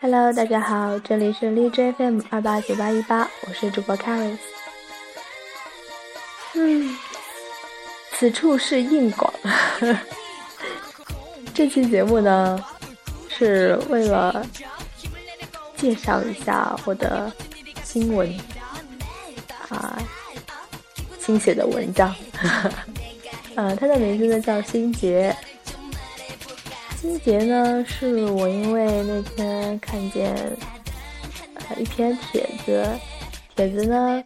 Hello，大家好，这里是荔枝 FM 二八九八一八，我是主播 Caris。嗯，此处是硬广。这期节目呢，是为了介绍一下我的新闻啊，新写的文章。呃，它的名字呢叫心结。心结呢，是我因为那天看见呃一篇帖子，帖子呢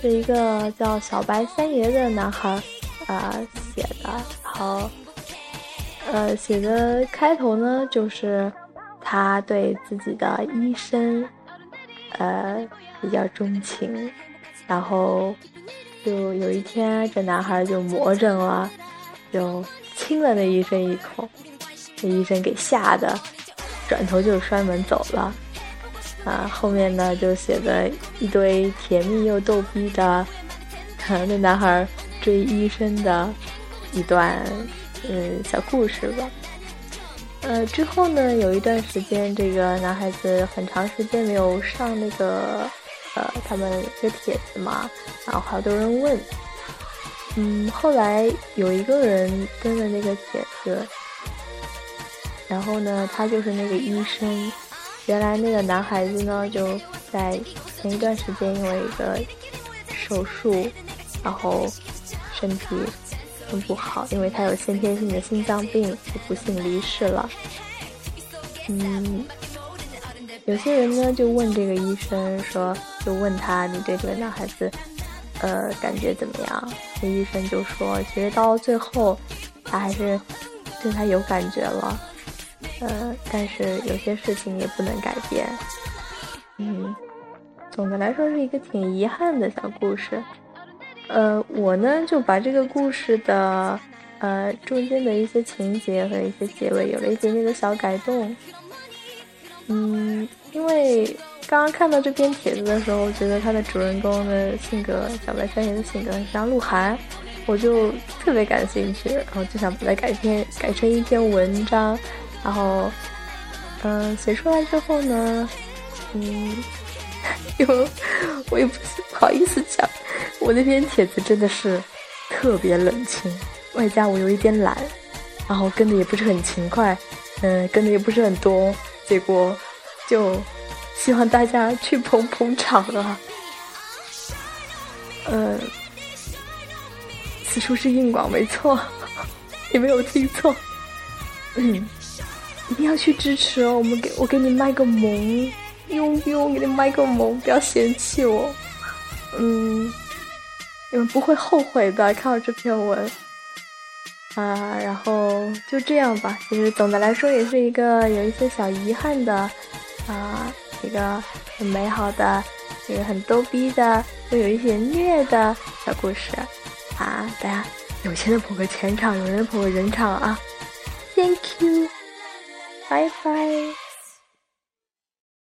是一个叫小白三爷的男孩啊写的，然后呃写的开头呢就是他对自己的医生呃比较钟情，然后。就有一天，这男孩就魔怔了，就亲了那医生一口，那医生给吓得转头就摔门走了。啊，后面呢就写的一堆甜蜜又逗逼的，那男孩追医生的一段嗯小故事吧。呃，之后呢有一段时间，这个男孩子很长时间没有上那个。呃，他们有个帖子嘛，然后好多人问，嗯，后来有一个人跟了那个帖子，然后呢，他就是那个医生，原来那个男孩子呢，就在前一段时间因为一个手术，然后身体很不好，因为他有先天性的心脏病，就不幸离世了，嗯。有些人呢就问这个医生说，就问他你对这个男孩子，呃，感觉怎么样？这医生就说，其实到最后，他还是对他有感觉了，呃，但是有些事情也不能改变。嗯，总的来说是一个挺遗憾的小故事。呃，我呢就把这个故事的呃中间的一些情节和一些结尾有了一点点的小改动。嗯，因为刚刚看到这篇帖子的时候，我觉得他的主人公的性格，小白三爷的性格很像鹿晗，我就特别感兴趣，然后就想把它改篇改成一篇文章，然后，嗯，写出来之后呢，嗯，因为我也不不好意思讲，我那篇帖子真的是特别冷清，外加我有一点懒，然后跟的也不是很勤快，嗯，跟的也不是很多。结果，就希望大家去捧捧场了。嗯，此处是硬广，没错，你没有听错。嗯，一定要去支持哦！我们给我给你卖个萌，呦呦，给你卖个萌，不要嫌弃我。嗯，你们不会后悔的，看到这篇文。啊，然后就这样吧。其实总的来说，也是一个有一些小遗憾的，啊，一个很美好的，一个很逗逼的，又有一些虐的小故事。啊，大家有钱的捧个钱场，有人捧个人场啊。Thank you，拜拜。